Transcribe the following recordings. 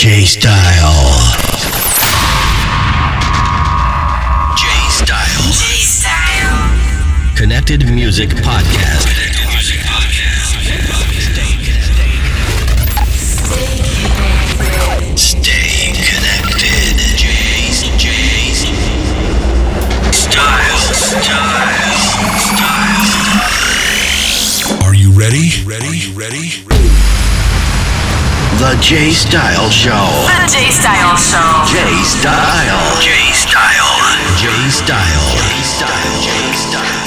J Style. J Style. J Style. Connected Music Podcast. Stay connected. J J Style. Style. Style. Are you ready? Ready? Ready? The J Style Show. The J Style Show. J Style. J Style. J Style. J Style. J Style. J Style.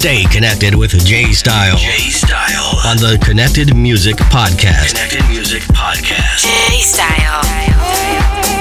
Stay connected with J Style. J Style on the Connected Music Podcast. Connected Music Podcast. J Style.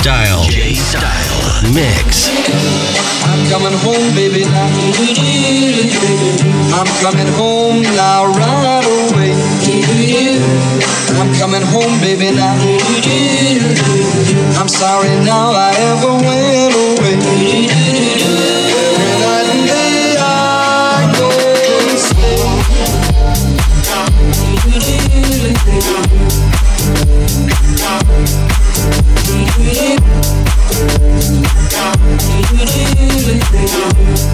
Style. J Style. Mix. I'm coming home, baby. I'm coming home now, right away. I'm coming home, baby, now. I'm sorry now I ever went away. I'm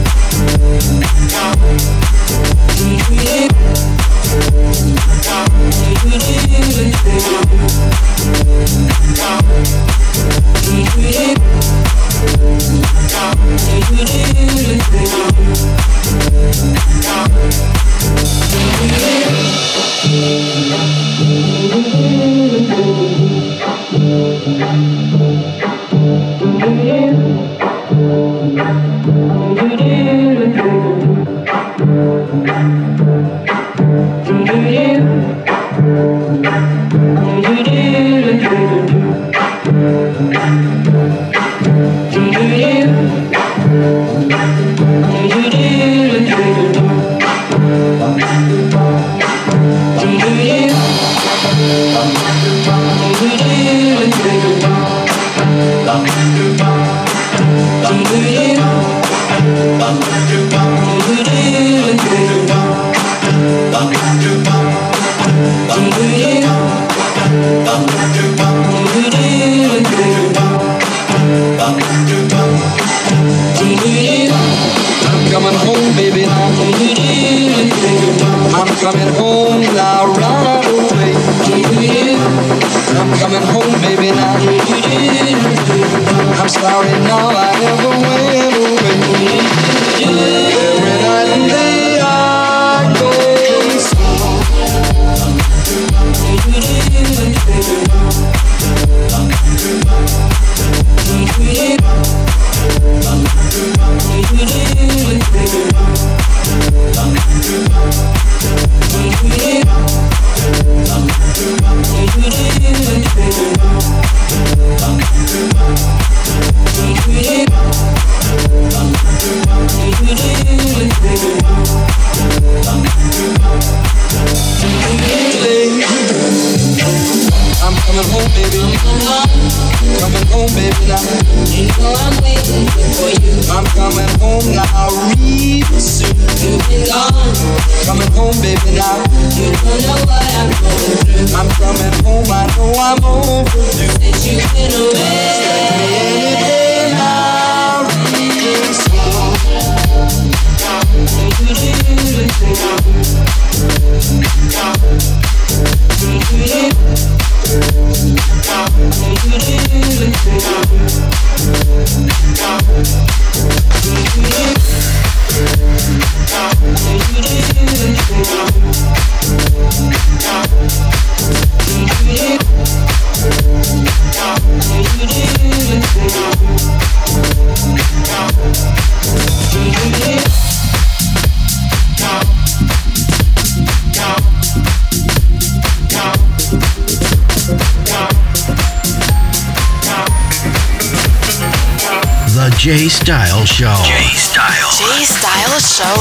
J Style Show. J Style. J Style Show.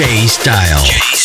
J Style. J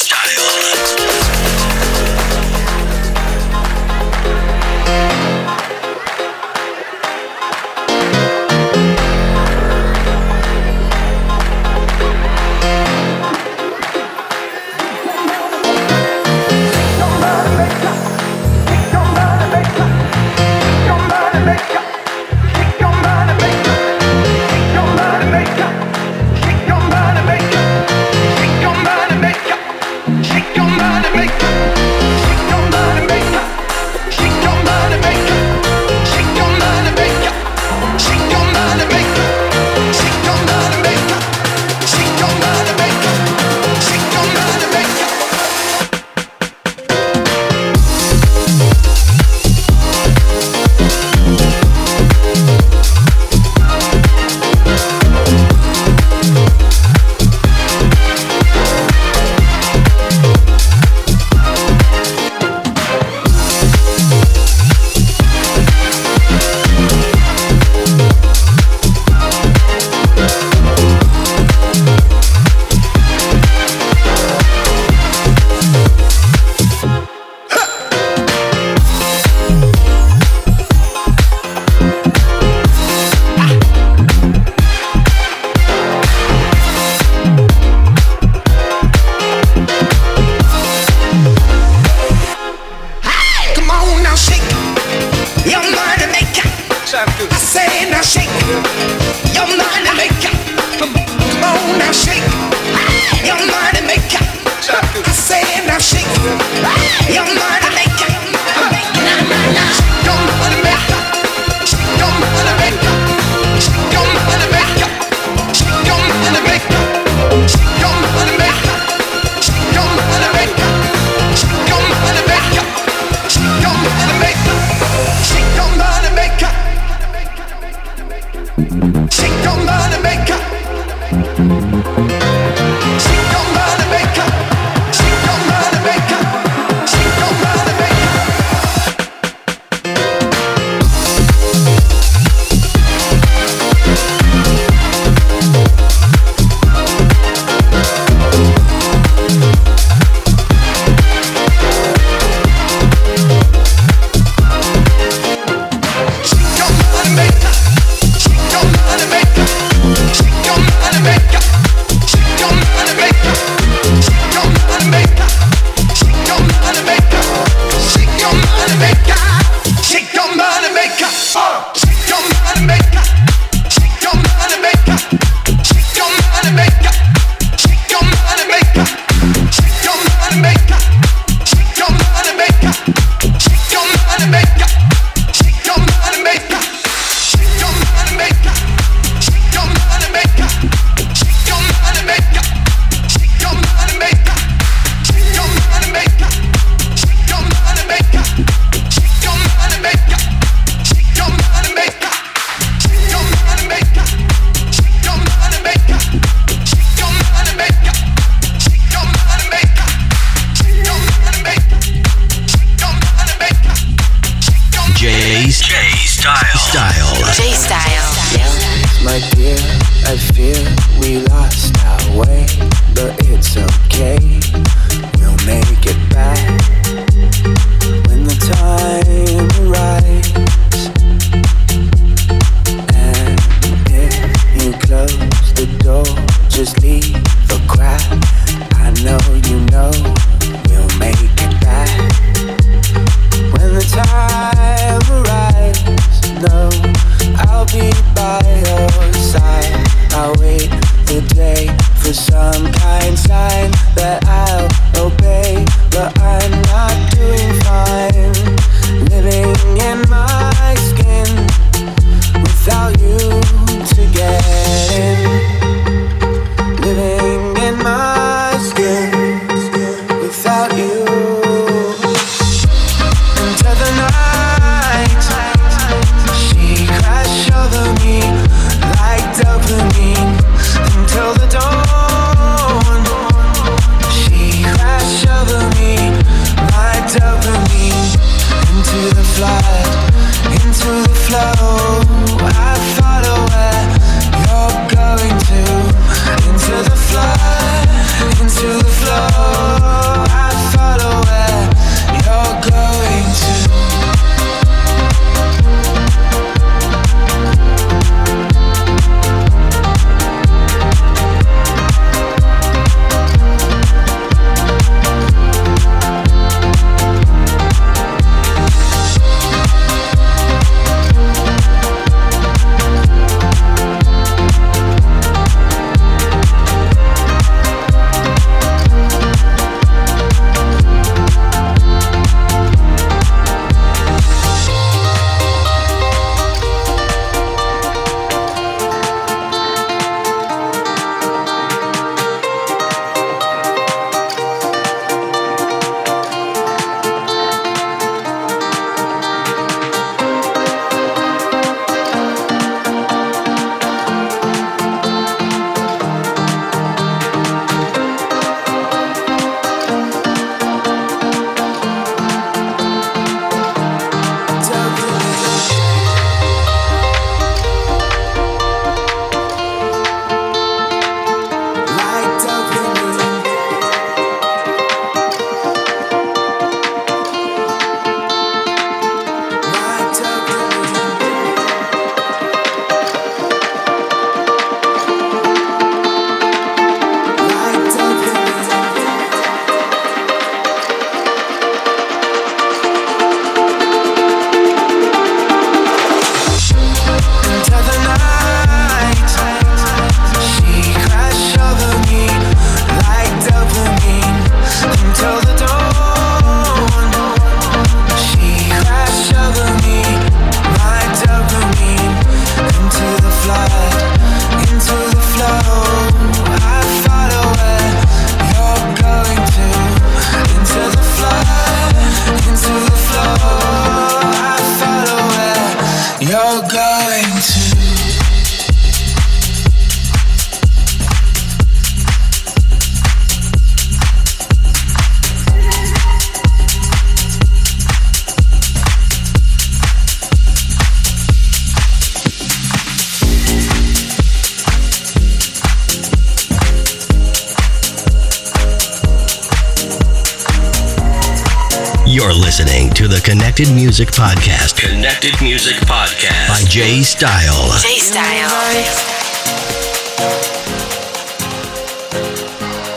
Connected Music Podcast Connected Music Podcast. by Jay Style. J Style.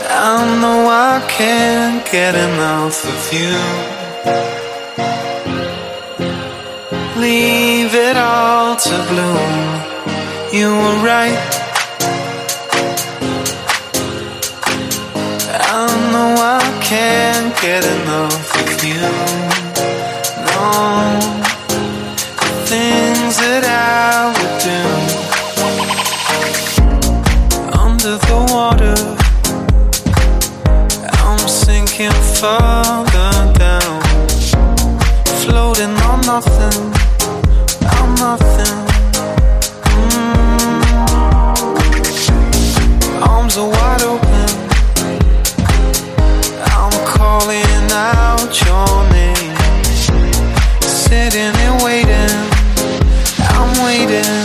I know I can't get enough of you. Leave it all to bloom. You were right. I know I can't get enough of you. No, the things that I would do under the water. I'm sinking further down, floating on nothing. I'm nothing. Mm. Arms are wide open. I'm calling out your name, sitting and waiting. I'm waiting.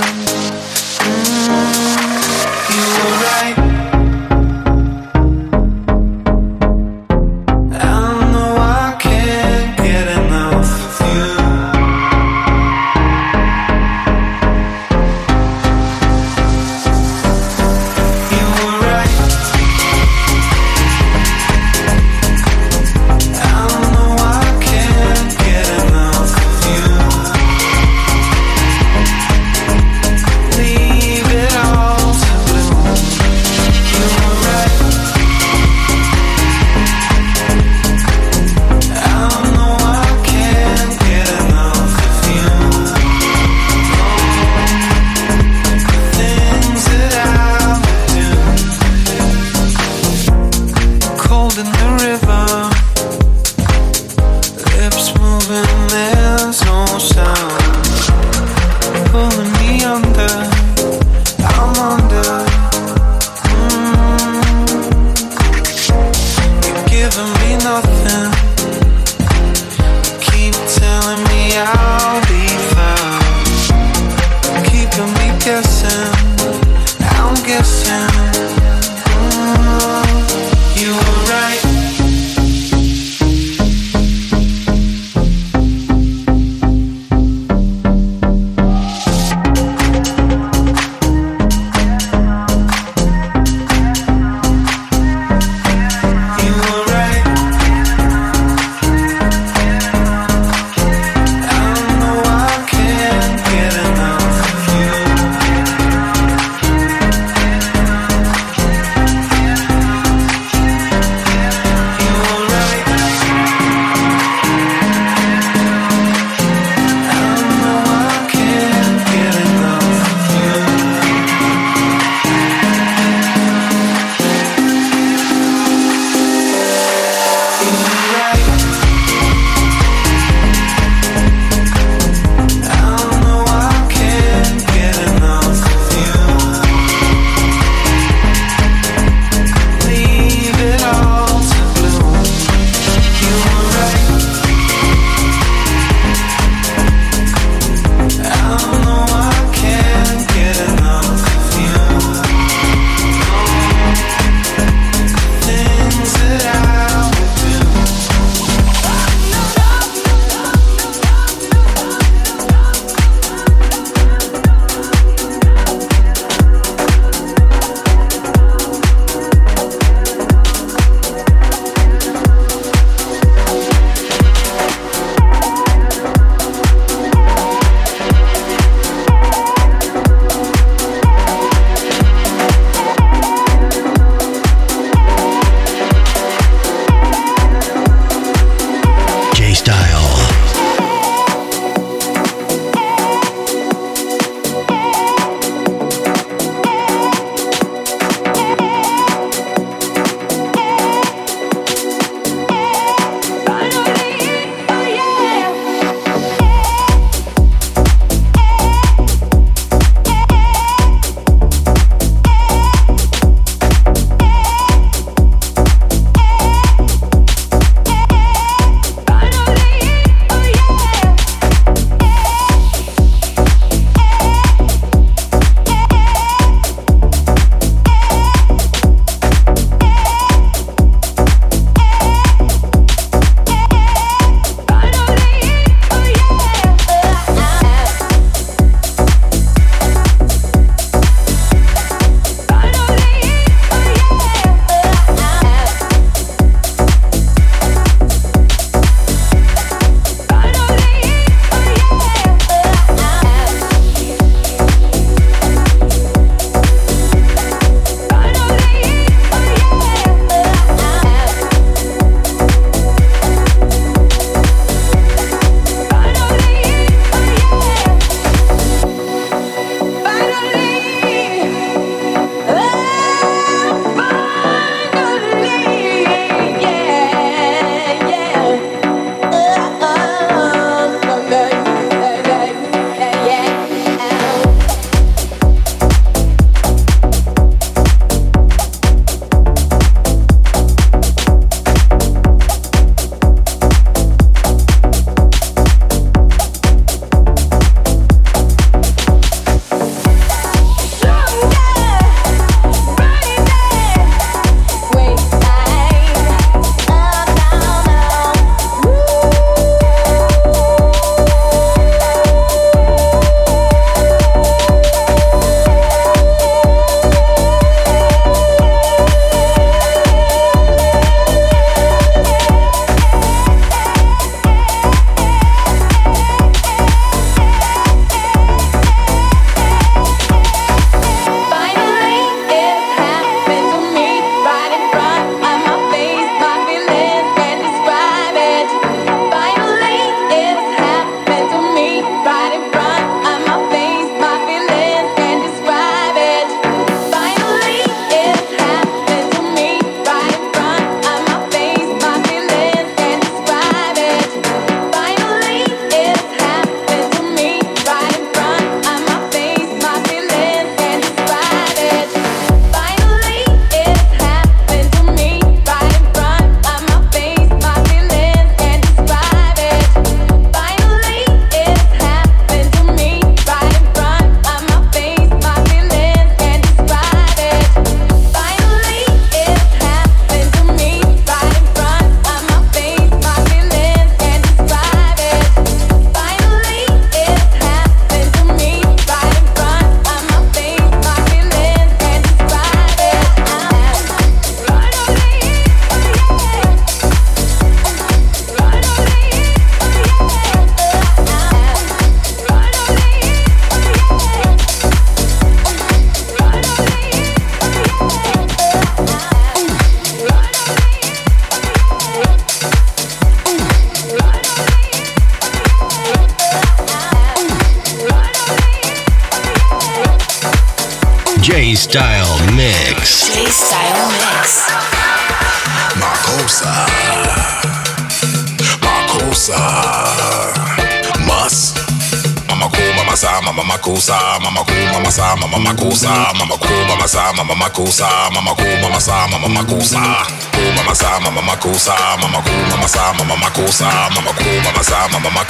mama mama sa mama mama mama sa mama mama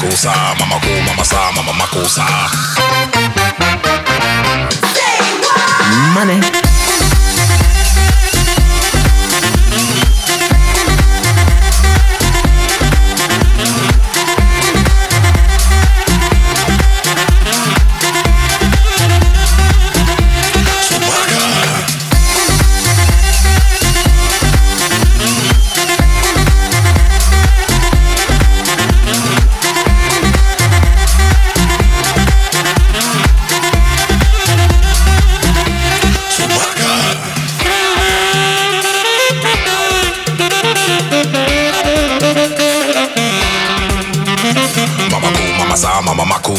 mama sa mama money.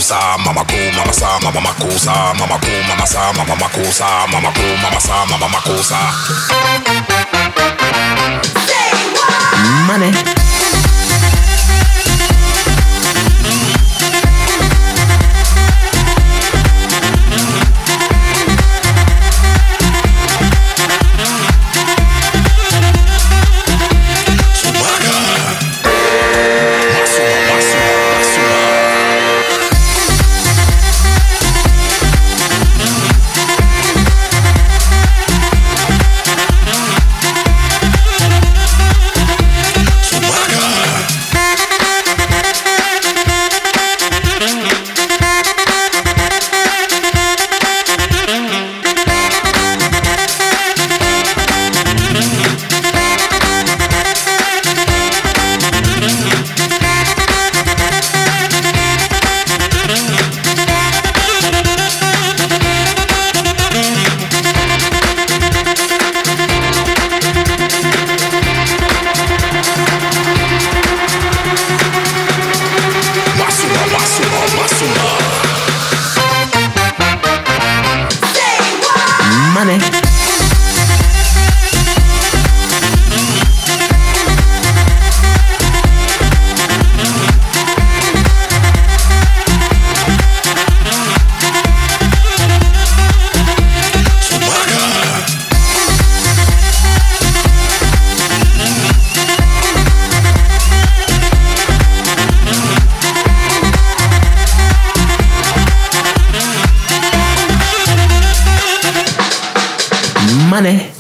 kusa mama ku mama sa mama mama kusa mama ku mama sa mama mama sa mama ku mama sa mama mama kusa money. money.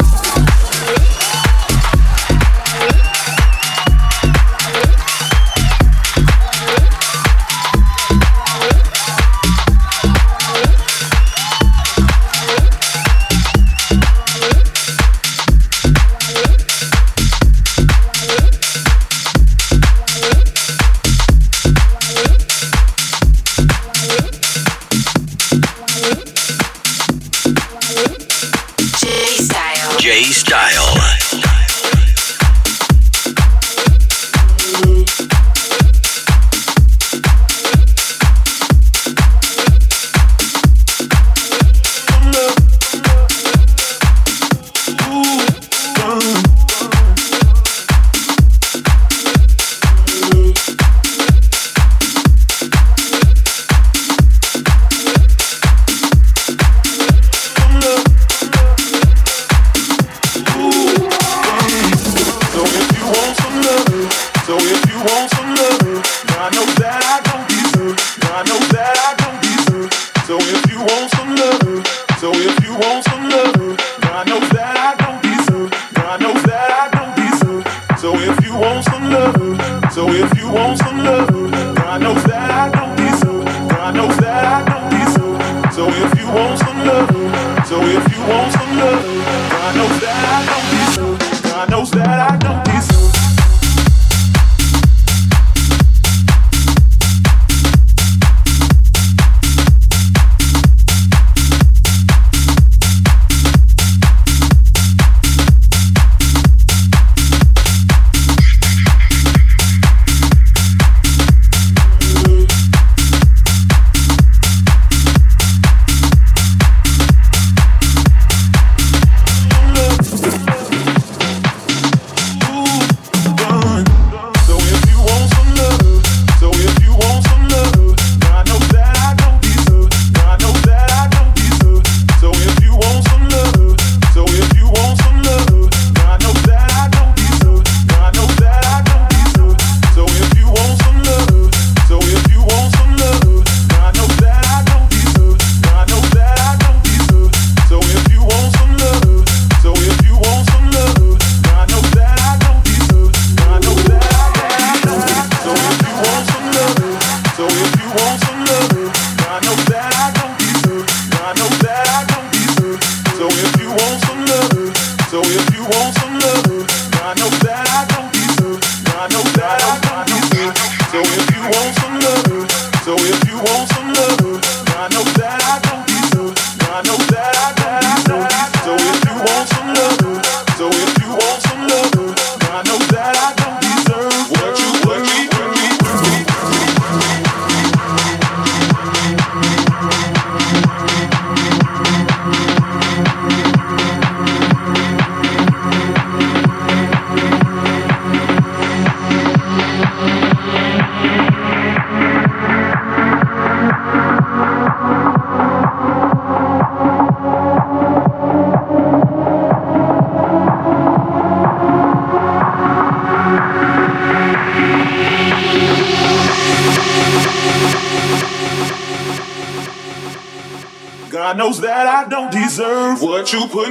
super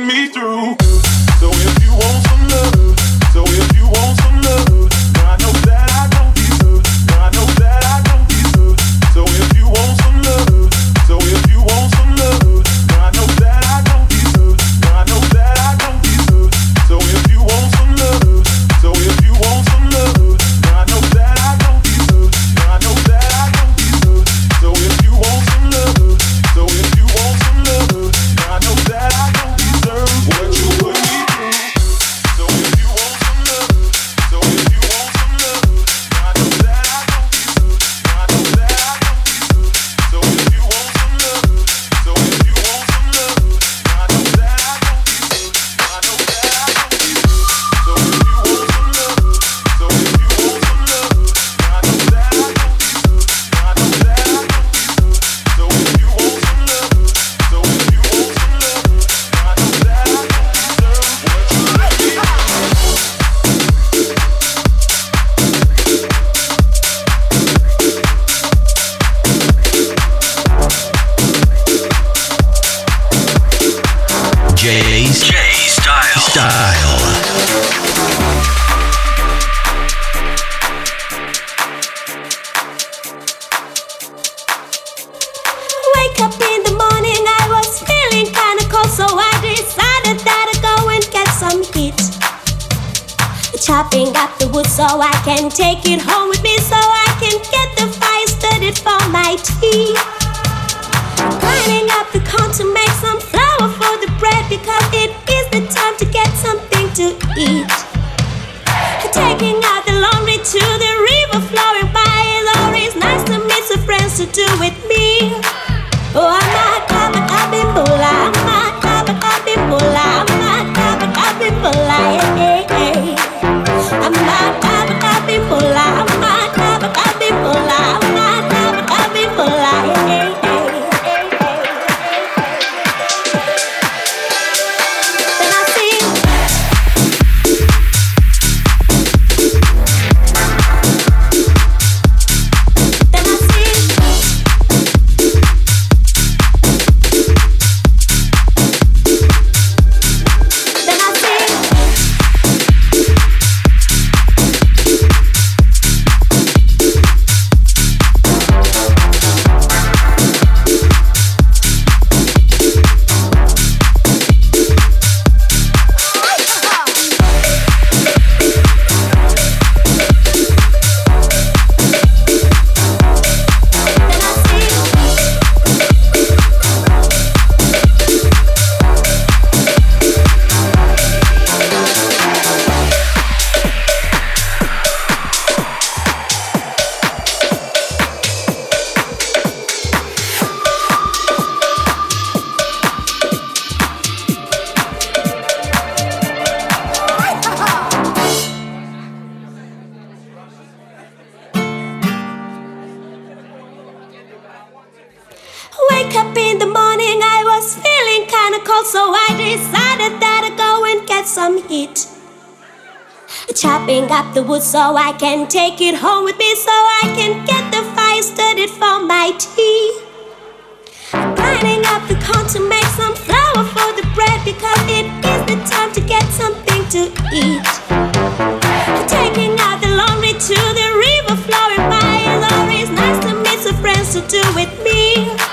can take it home with me so I can get the fire started for my tea. Grinding up the corn to make some flour for the bread because it is the time to get something to eat. Taking out the laundry to the river, flowing by is it's nice to meet some friends to do with me.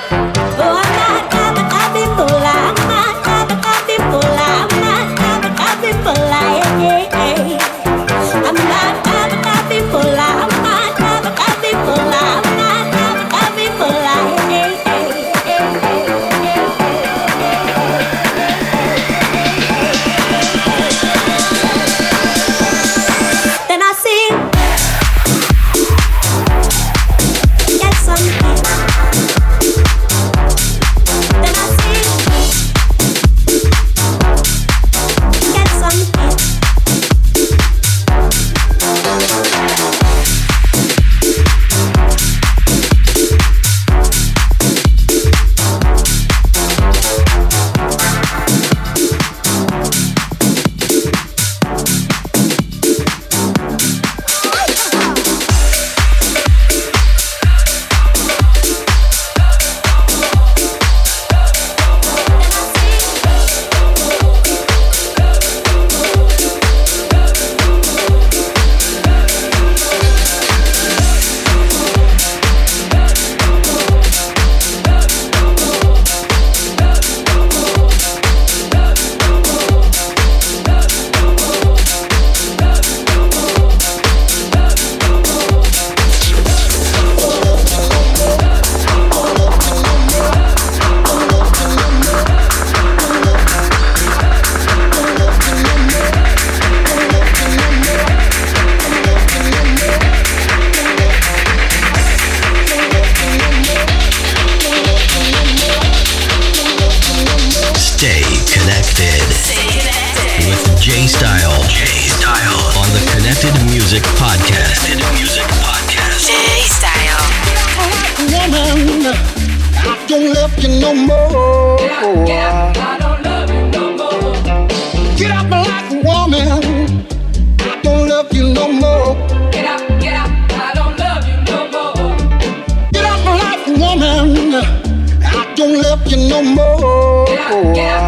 Music Podcast. Music Podcast. Jay Style. Woman, I don't love you no more. Yeah, yeah, I don't love you no more. Get woman. I don't love you no more. Get get woman. I don't love you no more. Get get.